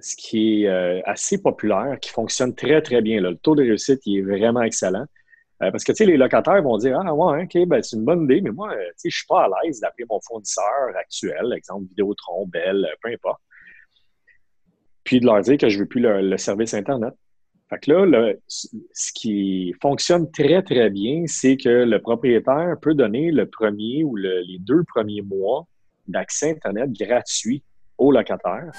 ce qui est euh, assez populaire, qui fonctionne très, très bien. Le taux de réussite est vraiment excellent. Euh, parce que, les locataires vont dire Ah, ouais, OK, ben, c'est une bonne idée, mais moi, tu sais, je suis pas à l'aise d'appeler mon fournisseur actuel, exemple Vidéotron, Bell, peu importe. Puis de leur dire que je veux plus le, service Internet. Fait que là, ce qui fonctionne très, très bien, c'est que le propriétaire peut donner le premier ou les deux premiers mois d'accès Internet gratuit aux locataires.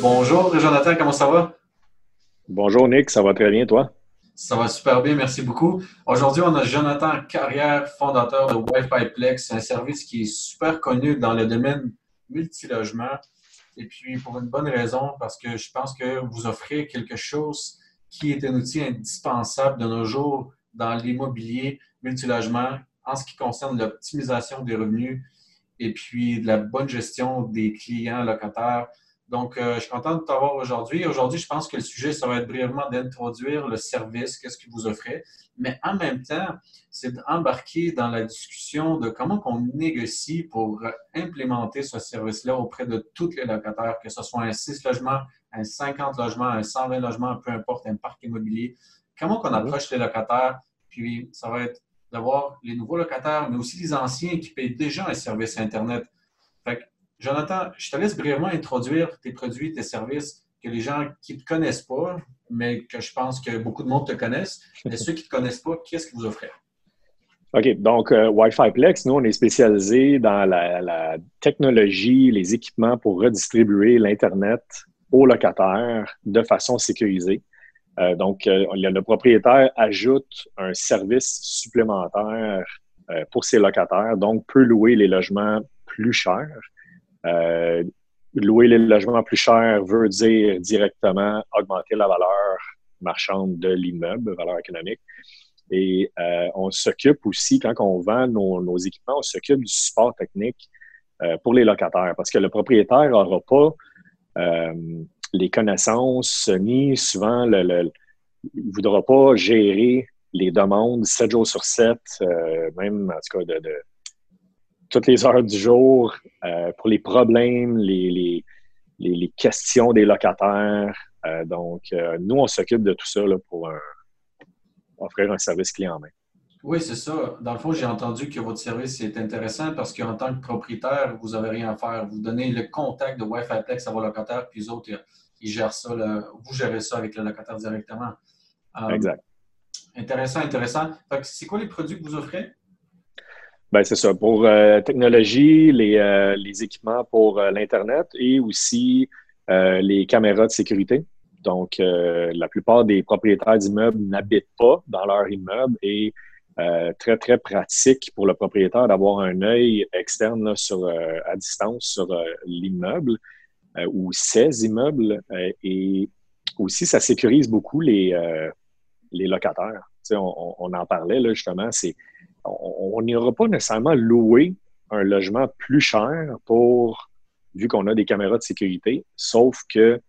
Bonjour Jonathan, comment ça va? Bonjour Nick, ça va très bien toi? Ça va super bien, merci beaucoup. Aujourd'hui, on a Jonathan Carrière, fondateur de Wi-Fi Plex, un service qui est super connu dans le domaine multilogement. Et puis, pour une bonne raison, parce que je pense que vous offrez quelque chose qui est un outil indispensable de nos jours dans l'immobilier multilogement en ce qui concerne l'optimisation des revenus et puis la bonne gestion des clients locataires. Donc, euh, je suis content de t'avoir aujourd'hui. Aujourd'hui, je pense que le sujet, ça va être brièvement d'introduire le service, qu'est-ce que vous offrez, mais en même temps, c'est d'embarquer dans la discussion de comment on négocie pour implémenter ce service-là auprès de tous les locataires, que ce soit un 6 logements, un 50 logements, un 120 logements, peu importe, un parc immobilier. Comment on approche les locataires, puis ça va être d'avoir les nouveaux locataires, mais aussi les anciens qui payent déjà un service Internet. Jonathan, je te laisse brièvement introduire tes produits, tes services que les gens qui ne te connaissent pas, mais que je pense que beaucoup de monde te connaissent. Mais ceux qui ne te connaissent pas, qu'est-ce que vous offrez? OK. Donc, euh, Wi-Fi Plex, nous, on est spécialisé dans la, technologie, les équipements pour redistribuer l'Internet aux locataires de façon sécurisée. Euh, donc, euh, le propriétaire ajoute un service supplémentaire pour ses locataires, donc peut louer les logements plus chers. Euh, louer les logements plus chers veut dire directement augmenter la valeur marchande de l'immeuble, valeur économique. Et euh, on s'occupe aussi, quand on vend nos, équipements, on s'occupe du support technique euh, pour les locataires parce que le propriétaire n'aura pas les connaissances ni souvent le, il ne voudra pas gérer les demandes 7 jours sur 7, même en tout cas de, toutes les heures du jour euh, pour les problèmes, les, les, questions des locataires. Euh, donc, euh, nous, on s'occupe de tout ça pour offrir un service clé en main. Oui, c'est ça. Dans le fond, j'ai entendu que votre service est intéressant parce qu'en tant que propriétaire, vous n'avez rien à faire. Vous donnez le contact de Wi-Fi Plex à vos locataires, puis les autres, ils gèrent ça. vous gérez ça avec le locataire directement. exact. Intéressant, intéressant. C'est quoi les produits que vous offrez? Ben, c'est ça. Pour euh, technologie, les, euh, les, équipements pour euh, l'Internet et aussi les caméras de sécurité. Donc, la plupart des propriétaires d'immeubles n'habitent pas dans leur immeuble et très, très pratique pour le propriétaire d'avoir un œil externe sur, à distance sur l'immeuble ou ses immeubles. et aussi, ça sécurise beaucoup les, les locataires. On, on, en parlait là, justement, c'est on n'ira pas nécessairement louer un logement plus cher pour, vu qu'on a des caméras de sécurité, sauf que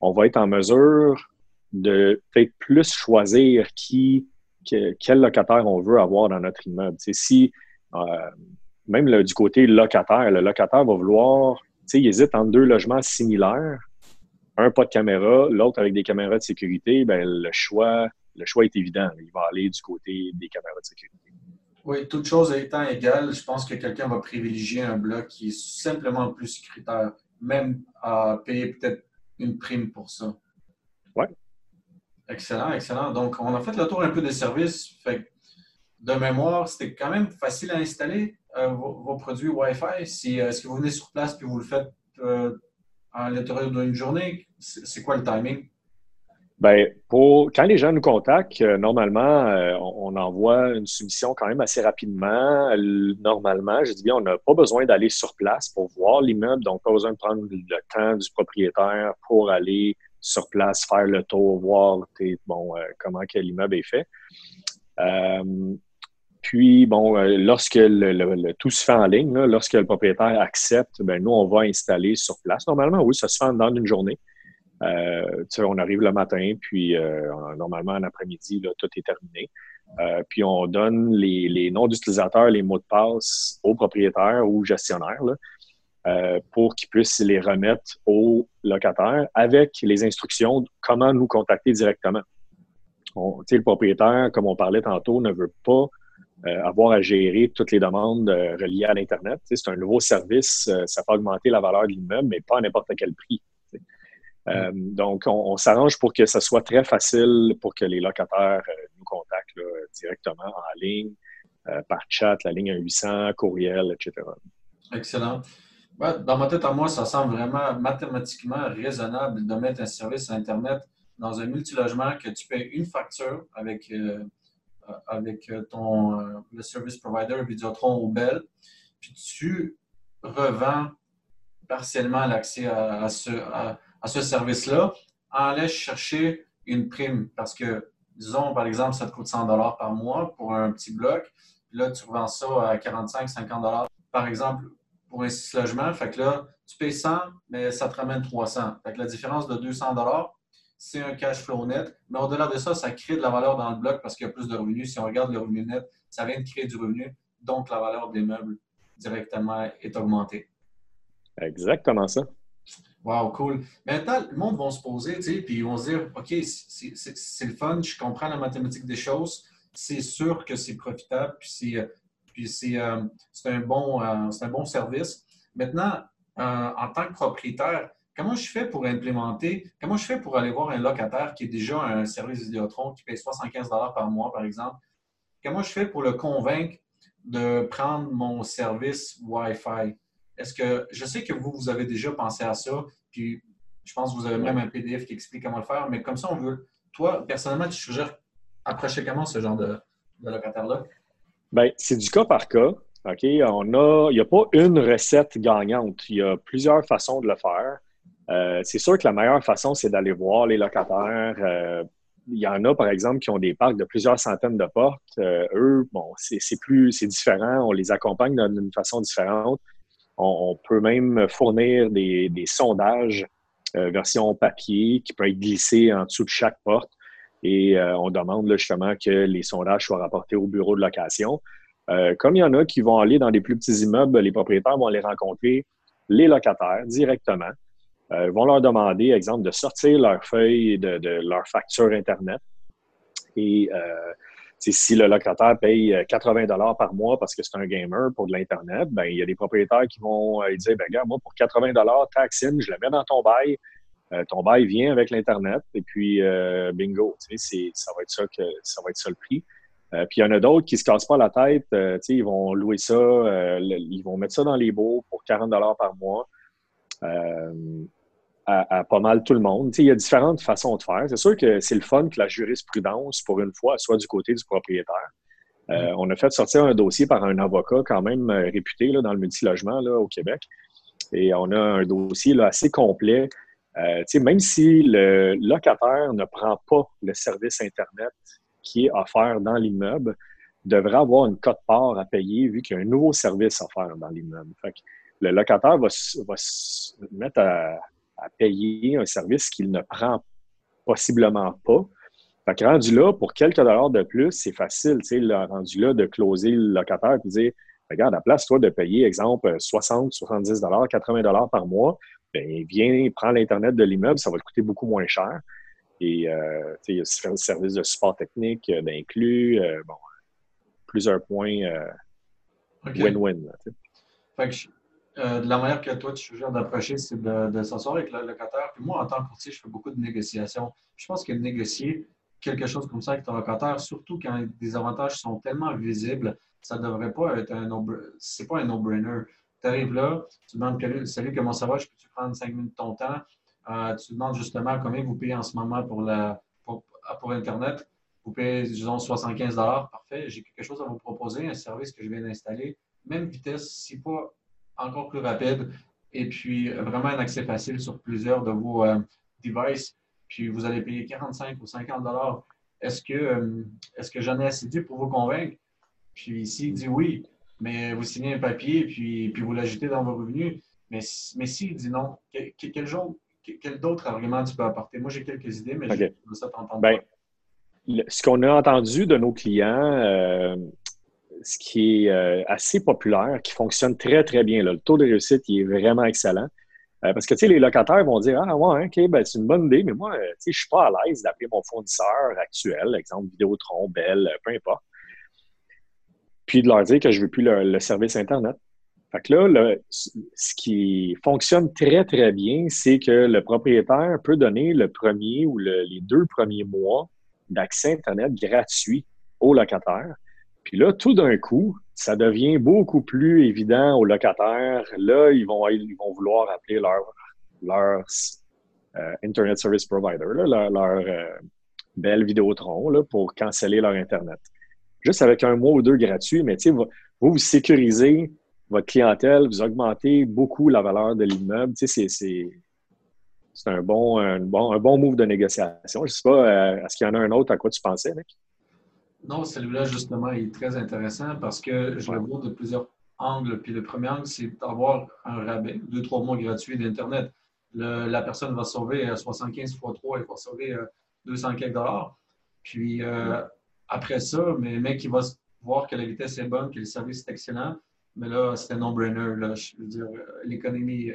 on va être en mesure de peut-être plus choisir qui, quel locataire on veut avoir dans notre immeuble. si, euh, même du côté locataire, le locataire va vouloir, il hésite entre deux logements similaires, un pas de caméra, l'autre avec des caméras de sécurité, ben, le, choix, le choix est évident. Il va aller du côté des caméras de sécurité. Oui, toute chose étant égale, je pense que quelqu'un va privilégier un bloc qui est simplement plus sécuritaire, même à payer peut-être une prime pour ça. Oui. Excellent, excellent. Donc, on a fait le tour un peu des services. Fait de mémoire, c'était quand même facile à installer euh, vos, produits Wi-Fi. Si, euh, Est-ce que vous venez sur place et vous le faites euh, à l'intérieur d'une journée? C'est quoi le timing? Bien, pour quand les gens nous contactent, euh, normalement, euh, on, envoie une soumission quand même assez rapidement. normalement, je dis bien, on n'a pas besoin d'aller sur place pour voir l'immeuble, donc pas besoin de prendre le temps du propriétaire pour aller sur place, faire le tour, voir euh, comment l'immeuble est fait. puis, bon, lorsque le, tout se fait en ligne, lorsque le propriétaire accepte, ben nous, on va installer sur place. Normalement, oui, ça se fait dans une journée. Euh, on arrive le matin, puis euh, normalement, en après-midi, tout est terminé. Euh, puis on donne les, noms d'utilisateurs, les mots de passe aux propriétaires ou gestionnaires pour qu'ils puissent les remettre aux locataires avec les instructions de comment nous contacter directement. le propriétaire, comme on parlait tantôt, ne veut pas avoir à gérer toutes les demandes reliées à l'Internet. C'est un nouveau service, ça peut augmenter la valeur de l'immeuble, mais pas à n'importe quel prix. Euh, donc, on, s'arrange pour que ce soit très facile pour que les locataires euh, nous contactent directement en ligne, euh, par chat, la ligne 800, courriel, etc. Excellent. dans ma tête à moi, ça semble vraiment mathématiquement raisonnable de mettre un service Internet dans un multilogement que tu payes une facture avec, avec ton, le service provider Vidéotron ou Bell, puis tu revends partiellement l'accès à, ce, à ce service-là, allait chercher une prime parce que, disons, par exemple, ça te coûte 100 par mois pour un petit bloc. Puis là, tu revends ça à 45, 50 par exemple, pour un six logements. Fait que là, tu payes 100, mais ça te ramène 300. Fait que la différence de 200 c'est un cash flow net. Mais au-delà de ça, ça crée de la valeur dans le bloc parce qu'il y a plus de revenus. Si on regarde le revenu net, ça vient de créer du revenu. Donc, la valeur des meubles directement est augmentée. Exactement ça. Wow, cool. Maintenant, le monde va se poser, tu sais, puis ils vont se dire, OK, c'est le fun, je comprends la mathématique des choses, c'est sûr que c'est profitable, puis c'est puis euh, un, bon, euh, un bon service. Maintenant, euh, en tant que propriétaire, comment je fais pour implémenter, comment je fais pour aller voir un locataire qui est déjà un service Vidéotron qui paye 75 par mois, par exemple? Comment je fais pour le convaincre de prendre mon service Wi-Fi? Est-ce que je sais que vous, vous avez déjà pensé à ça, puis je pense que vous avez même un PDF qui explique comment le faire, mais comme ça, on veut. Toi, personnellement, tu suggères approcher comment ce genre de, locataire-là? Bien, c'est du cas par cas. OK? On a, il n'y a pas une recette gagnante. Il y a plusieurs façons de le faire. Euh, c'est sûr que la meilleure façon, c'est d'aller voir les locataires. Euh, il y en a, par exemple, qui ont des parcs de plusieurs centaines de portes. Euh, eux, bon, c'est plus, c'est différent. On les accompagne d'une façon différente. On, peut même fournir des, sondages euh, version papier qui peuvent être glissés en dessous de chaque porte. Et euh, on demande justement que les sondages soient rapportés au bureau de location. Euh, comme il y en a qui vont aller dans des plus petits immeubles, les propriétaires vont aller rencontrer les locataires directement. Vont leur demander, exemple, de sortir leur feuille de, de leur facture Internet. Et si le locataire paye 80 euh, dollars par mois parce que c'est un gamer pour de l'Internet, ben, il y a des propriétaires qui vont euh, dire, ben, regarde, moi, pour 80 dollars, taxine, je le mets dans ton bail. Euh, ton bail vient avec l'Internet et puis bingo, ça va être ça que ça va être ça le prix. puis il y en a d'autres qui se cassent pas la tête, ils vont louer ça, ils vont mettre ça dans les baux pour 40 dollars par mois à, pas mal tout le monde. il y a différentes façons de faire. C'est sûr que c'est le fun que la jurisprudence, pour une fois, soit du côté du propriétaire. Euh, on a fait sortir un dossier par un avocat quand même euh, réputé là, dans le multilogement là, au Québec. Et on a un dossier là, assez complet. Euh, même si le locataire ne prend pas le service Internet qui est offert dans l'immeuble, devrait avoir une cote-part à payer vu qu'il y a un nouveau service offert dans l'immeuble. Le locataire va, va se mettre à, à payer un service qu'il ne prend possiblement pas. Fait que rendu là, pour quelques dollars de plus, c'est facile, tu sais, rendu là, de closer le locataire et dire Regarde, à place, toi, de payer, exemple, 60, 70 dollars, 80 dollars par mois, bien, viens, prends l'Internet de l'immeuble, ça va te coûter beaucoup moins cher. Et, euh, tu sais, il y a le service de support technique euh, d'inclus, euh, bon, plusieurs points win-win. Euh, de la manière que toi, tu suggères d'approcher, c'est de, s'asseoir avec le locataire. Puis moi, en tant que courtier, je fais beaucoup de négociations. Je pense que négocier quelque chose comme ça avec ton locataire, surtout quand des avantages sont tellement visibles, ça ne devrait pas être un no c'est pas un no-brainer. Tu arrives là, tu demandes Salut, comment ça va? Je peux-tu prendre cinq minutes de ton temps? Euh, tu demandes justement combien vous payez en ce moment pour, la, pour, pour Internet? Vous payez, disons, 75 Parfait, j'ai quelque chose à vous proposer, un service que je viens d'installer. Même vitesse, si pas encore plus rapide et puis euh, vraiment un accès facile sur plusieurs de vos euh, devices. Puis vous allez payer 45 ou 50 dollars. Est-ce que, euh, est-ce que j'en ai assez dit pour vous convaincre? Puis s'il dit oui, mais vous signez un papier puis, puis vous l'ajoutez dans vos revenus. Mais, mais s'il dit non, quel, genre, quel d'autres arguments tu peux apporter? Moi, j'ai quelques idées, mais je veux ça t'entendre. Ben, ce qu'on a entendu de nos clients, euh, ce qui est euh, assez populaire, qui fonctionne très, très bien, le taux de réussite est vraiment excellent. Euh, parce que, tu sais, les locataires vont dire Ah, ouais, OK, ben, c'est une bonne idée, mais moi, tu sais, je suis pas à l'aise d'appeler mon fournisseur actuel, exemple Vidéotron, Bell, peu importe, puis de leur dire que je veux plus le service Internet. Fait que là, ce qui fonctionne très, très bien, c'est que le propriétaire peut donner le premier ou les deux premiers mois d'accès Internet gratuit au locataire. Puis là, tout d'un coup, ça devient beaucoup plus évident aux locataires. Là, ils vont, ils vont vouloir appeler leur, leur euh, Internet Service Provider, leur, leur euh, belle Vidéotron là, pour canceller leur Internet. Juste avec un mois ou deux gratuit, mais vous, vous sécurisez votre clientèle, vous augmentez beaucoup la valeur de l'immeuble. C'est un bon, un, bon, un bon move de négociation. Je ne sais pas, euh, est-ce qu'il y en a un autre à quoi tu pensais, Nick? Non, celui-là, justement, est très intéressant parce que je le vois de plusieurs angles. Puis le premier angle, c'est d'avoir un rabais, deux, trois mois gratuits d'Internet. La personne va sauver 75 fois 3, elle va sauver 200 euh, quelques dollars. Puis euh, après ça, mais le mec, il va voir que la vitesse est bonne, que le service est excellent, mais là, c'est un no-brainer. Je veux dire, l'économie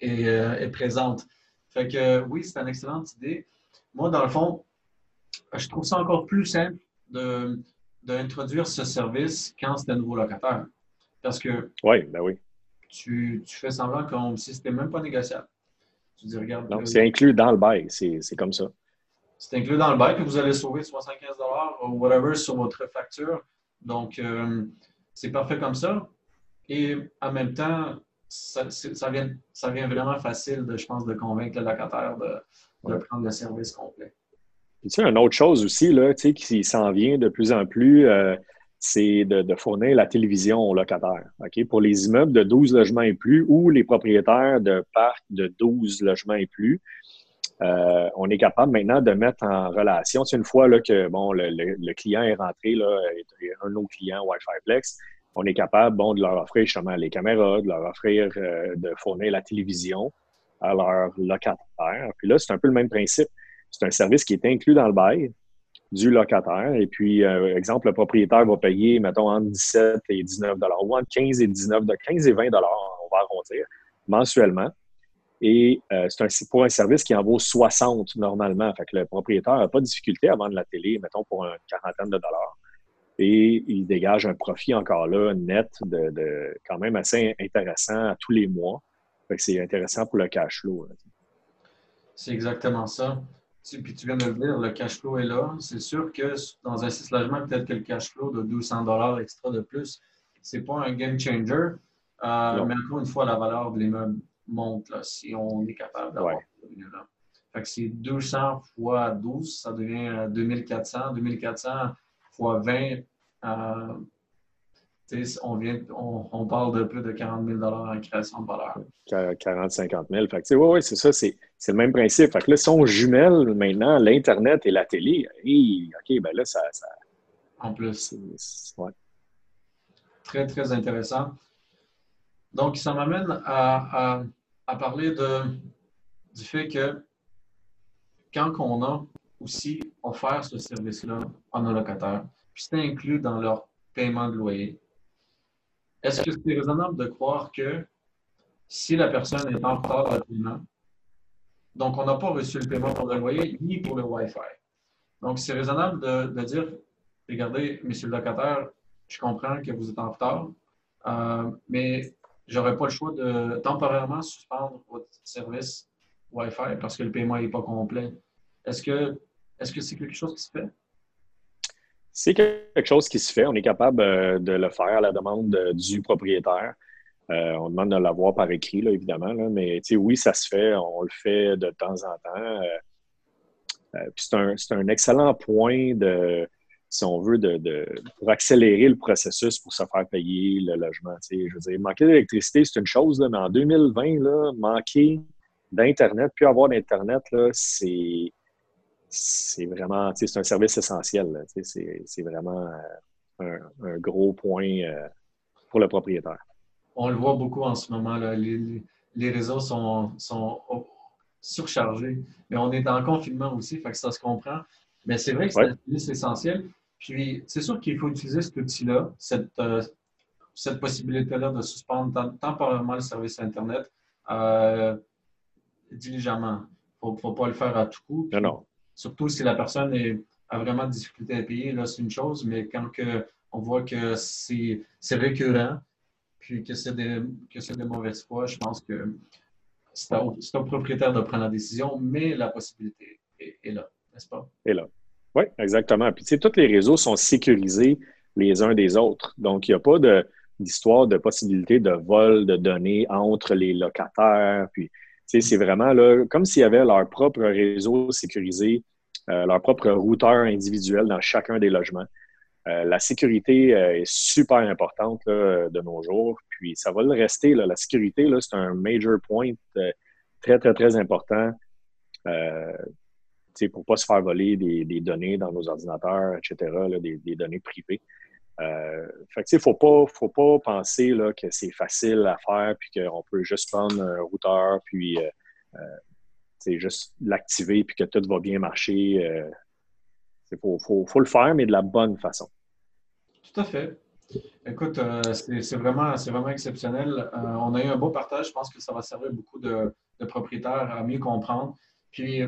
est, présente. Fait que oui, c'est une excellente idée. Moi, dans le fond, je trouve ça encore plus simple d'introduire ce service quand c'est un nouveau locataire. Parce que oui, ben oui. Tu, fais semblant comme si c'était même pas négociable. Tu dis, regarde. Donc, c'est inclus dans le bail. C'est comme ça. C'est inclus dans le bail, que vous allez sauver 75 ou whatever sur votre facture. Donc, euh, c'est parfait comme ça. Et en même temps, ça, ça, vient, ça vient vraiment facile, de, je pense, de convaincre le locataire de, prendre le service complet. Tu sais, une autre chose aussi, là, tu sais, qui s'en vient de plus en plus, euh, c'est de, fournir la télévision aux locataires. Pour les immeubles de 12 logements et plus ou les propriétaires de parcs de 12 logements et plus, euh, on est capable maintenant de mettre en relation, une fois là, que bon, le, client est rentré, là, un de nos clients Wi-Fi Plex, on est capable bon, de leur offrir justement les caméras, de leur offrir euh, de fournir la télévision à leur locataire. Puis là, c'est un peu le même principe. C'est un service qui est inclus dans le bail du locataire. Et puis, euh, exemple, le propriétaire va payer, mettons, entre 17 et 19 ou entre 15 et 19 15 et 20 on va arrondir, mensuellement. Et euh, c'est pour un service qui en vaut 60 normalement. Fait que le propriétaire n'a pas de difficulté à vendre la télé, mettons, pour une quarantaine de dollars. Et il dégage un profit encore là, net, de, quand même assez intéressant à tous les mois. Fait que c'est intéressant pour le cash flow. C'est exactement ça. Puis tu viens de le dire, le cash flow est là. C'est sûr que dans un site logement, peut-être que le cash flow de 200 dollars extra de plus, c'est pas un game changer. Euh, mais encore une fois, la valeur de l'immeuble monte là, si on est capable d'avoir ce revenu-là. Fait que c'est 200 fois 12, ça devient 2400. 2400 fois 20, euh, on, vient, on, parle de plus de 40 000 en création de valeur. 40, 50 000. Fait que, oui, oui, c'est ça, c'est, le même principe. Fait que là, si on jumelle maintenant l'Internet et la télé, OK, ben là, ça. ça en plus. Ouais. Très, très intéressant. Donc, ça m'amène à, à, parler de, du fait que quand on a aussi offert ce service-là à nos locataires, puis c'est inclus dans leur paiement de loyer, est-ce que c'est raisonnable de croire que si la personne est en retard de paiement, donc on n'a pas reçu le paiement pour le loyer ni pour le Wi-Fi? Donc, c'est raisonnable de, dire, regardez, monsieur le locataire, je comprends que vous êtes en retard, euh, mais j'aurais pas le choix de temporairement suspendre votre service Wi-Fi parce que le paiement n'est pas complet. Est-ce que est-ce que c'est quelque chose qui se fait? C'est quelque chose qui se fait. On est capable euh, de le faire à la demande du propriétaire. Euh, on demande de l'avoir par écrit, là, évidemment, mais oui, ça se fait. On le fait de temps en temps. Euh, c'est un, un, excellent point de, si on veut, de, pour accélérer le processus pour se faire payer le logement. Je veux dire, manquer d'électricité, c'est une chose, mais en 2020, là, manquer d'Internet, puis avoir d'Internet, c'est c'est vraiment, c'est un service essentiel. C'est vraiment euh, un, gros point euh, pour le propriétaire. On le voit beaucoup en ce moment. Là. Les, les réseaux sont, surchargés. Mais on est en confinement aussi, fait que ça se comprend. Mais c'est vrai que c'est essentiel. Puis, c'est sûr qu'il faut utiliser cet outil-là, cette, euh, cette possibilité-là de suspendre temporairement le service Internet euh, diligemment. Il ne faut, pas le faire à tout coup. non, Surtout si la personne a vraiment de difficulté à payer, là, c'est une chose, mais quand on voit que c'est récurrent, puis que c'est de, que de foi, je pense que c'est au, propriétaire de prendre la décision, mais la possibilité est, là, n'est-ce pas? Est là. Oui, exactement. Puis, tu sais, tous les réseaux sont sécurisés les uns des autres. Donc, il n'y a pas d'histoire de, possibilité de vol de données entre les locataires. Puis, c'est vraiment là, comme s'il y avait leur propre réseau sécurisé, euh, leur propre routeur individuel dans chacun des logements. Euh, la sécurité euh, est super importante de nos jours, puis ça va le rester. La sécurité, c'est un major point très, très, très important pour ne pas se faire voler des, données dans nos ordinateurs, etc., des, données privées. Euh, fait ne faut pas, faut pas penser là, que c'est facile à faire puis qu'on peut juste prendre un routeur puis euh, euh juste l'activer puis que tout va bien marcher. Euh, il faut, faut, faut, le faire, mais de la bonne façon. Tout à fait. Écoute, c'est vraiment, vraiment exceptionnel. on a eu un beau partage. Je pense que ça va servir beaucoup de propriétaires à mieux comprendre. Puis,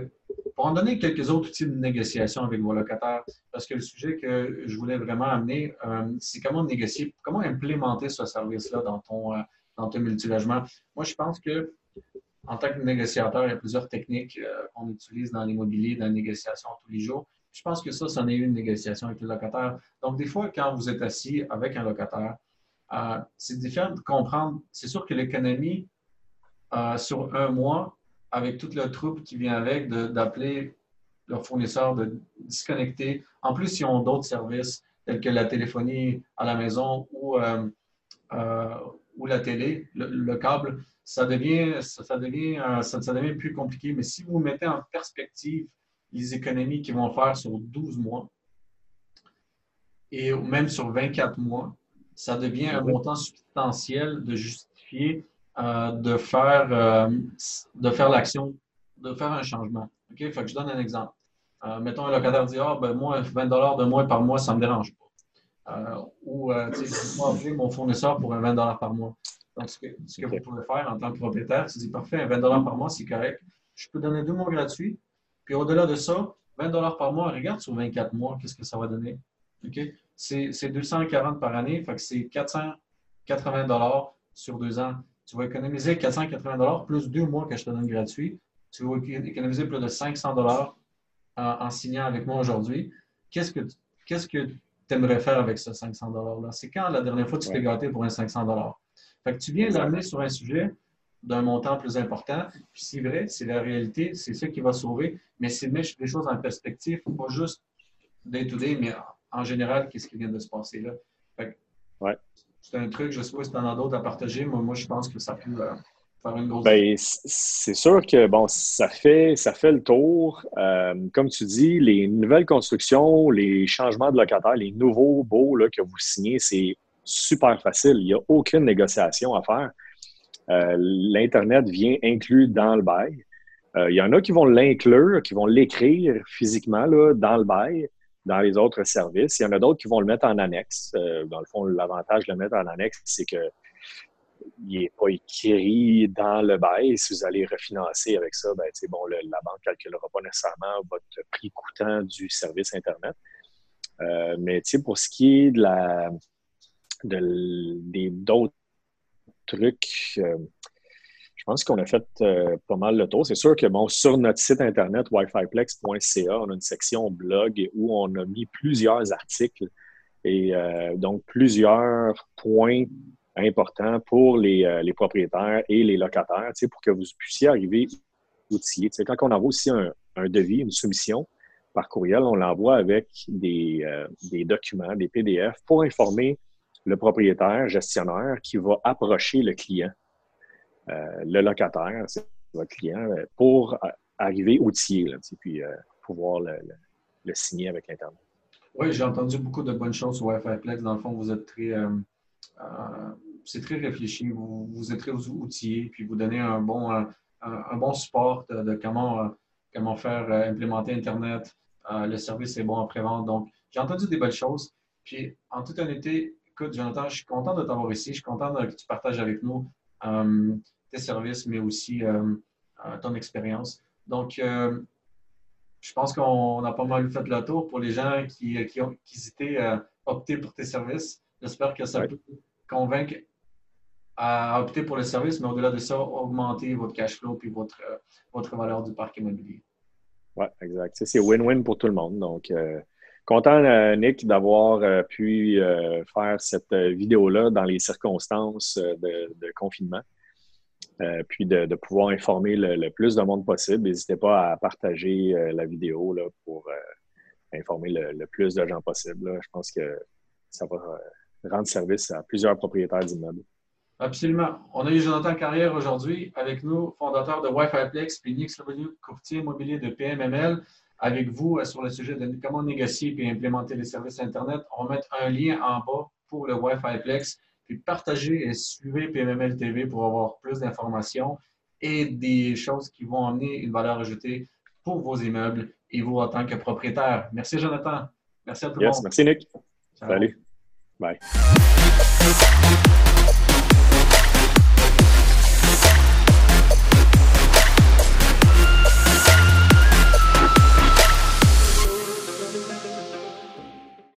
pour en donner quelques autres outils de négociation avec vos locataires, parce que le sujet que je voulais vraiment amener, euh, c'est comment négocier, comment implémenter ce service-là dans ton, euh, dans ton multilogement. Moi, je pense que en tant que négociateur, il y a plusieurs techniques euh, qu'on utilise dans l'immobilier, dans la négociation tous les jours. Je pense que ça, c'en est une négociation avec le locataire. Donc, des fois, quand vous êtes assis avec un locataire, c'est différent de comprendre. C'est sûr que l'économie, sur un mois, avec toute le troupe qui vient avec, d'appeler leur fournisseur, de disconnecter. En plus, ils ont d'autres services tels que la téléphonie à la maison ou, euh, euh, ou la télé, le, câble. Ça devient, ça, devient, euh, ça, devient plus compliqué. Mais si vous mettez en perspective les économies qu'ils vont faire sur 12 mois et même sur 24 mois, ça devient un montant substantiel de justifier euh, de faire, euh, de faire l'action, de faire un changement. OK? Fait que je donne un exemple. Euh, mettons, un locataire dit Ah, ben moi, 20 de moins par mois, ça ne me dérange pas. ou, tu sais, moi, appeler mon fournisseur pour un 20 par mois. Donc, ce que, ce que vous pouvez faire en tant que propriétaire, c'est dire Parfait, un 20 par mois, c'est correct. Je peux donner deux mois gratuits. Puis au-delà de ça, 20 par mois, regarde sur 24 mois, qu'est-ce que ça va donner. OK? C'est 240 par année, fait que c'est 480 sur deux ans tu vas économiser 480 plus deux mois que je te donne gratuit. Tu vas économiser plus de 500 dollars en, signant avec moi aujourd'hui. Qu'est-ce que qu'est-ce que tu aimerais faire avec ce 500 $-là? C'est quand la dernière fois tu t'es gâté pour un 500 Fait que tu viens d'amener sur un sujet d'un montant plus important. Puis c'est vrai, c'est la réalité, c'est ça qui va sauver, mais c'est mettre les choses en perspective, pas juste day-to-day, mais en général, qu'est-ce qui vient de se passer là? Fait ouais c'est un truc, je sais pas si tu en as d'autres à partager, mais moi, je pense que ça peut euh, faire une grosse ben, C'est sûr que bon, ça fait, ça fait le tour. Euh, comme tu dis, les nouvelles constructions, les changements de locataires, les nouveaux beaux là, que vous signez, c'est super facile. Il n'y a aucune négociation à faire. Euh, L'Internet vient inclus dans le bail. Il y en a qui vont l'inclure, qui vont l'écrire physiquement là, dans le bail dans les autres services. Il y en a d'autres qui vont le mettre en annexe. Euh, dans le fond, l'avantage de le mettre en annexe, c'est que il n'est pas écrit dans le bail. Si vous allez refinancer avec ça, ben, bon, la banque ne calculera pas nécessairement votre prix coûtant du service Internet. Euh, mais pour ce qui est de la d'autres trucs, euh, pense qu'on a fait euh, pas mal le tour. C'est sûr que bon, sur notre site internet wifiplex.ca, on a une section blog où on a mis plusieurs articles et euh, donc plusieurs points importants pour les, euh, propriétaires et les locataires pour que vous puissiez arriver outillés. quand on envoie aussi un, devis, une soumission par courriel, on l'envoie avec des, documents, des PDF pour informer le propriétaire, gestionnaire qui va approcher le client le locataire, c'est votre client, euh, pour euh, arriver outillé, puis pouvoir le, signer avec l'Internet. Oui, j'ai entendu beaucoup de bonnes choses sur Wi-Fi Plex. Dans le fond, vous êtes très, c'est très réfléchi. Vous, êtes très outillé, puis vous donnez un bon, un, bon support de, comment, comment faire implémenter Internet. le service est bon après-vente. Donc, j'ai entendu des belles choses. Puis, en toute honnêteté, écoute, Jonathan, je suis content de t'avoir ici. Je suis content que tu partages avec nous tes services, mais aussi ton expérience. Donc, je pense qu'on a pas mal fait le tour pour les gens qui, qui ont hésité à opter pour tes services. J'espère que ça peut convaincre à opter pour le service, mais au-delà de ça, augmenter votre cash flow puis votre, votre valeur du parc immobilier. Oui, exact. C'est win-win pour tout le monde. Donc, euh, content, euh, Nick, d'avoir euh, pu faire cette vidéo-là dans les circonstances de confinement. Euh, puis de, pouvoir informer le, plus de monde possible. N'hésitez pas à partager euh, la vidéo là, pour euh, informer le, plus de gens possible. Je pense que ça va rendre service à plusieurs propriétaires d'immeubles. Absolument. On a eu Jonathan Carrière aujourd'hui avec nous, fondateur de Wi-Fi Plex, puis Nick courtier immobilier de PMML, avec vous sur le sujet de comment négocier et implémenter les services Internet. On va mettre un lien en bas pour le Wi-Fi Plex puis partagez et suivez PMML TV pour avoir plus d'informations et des choses qui vont amener une valeur ajoutée pour vos immeubles et vous en tant que propriétaire. Merci, Jonathan. Merci à tout le monde. Merci, Nick. Salut. Bye.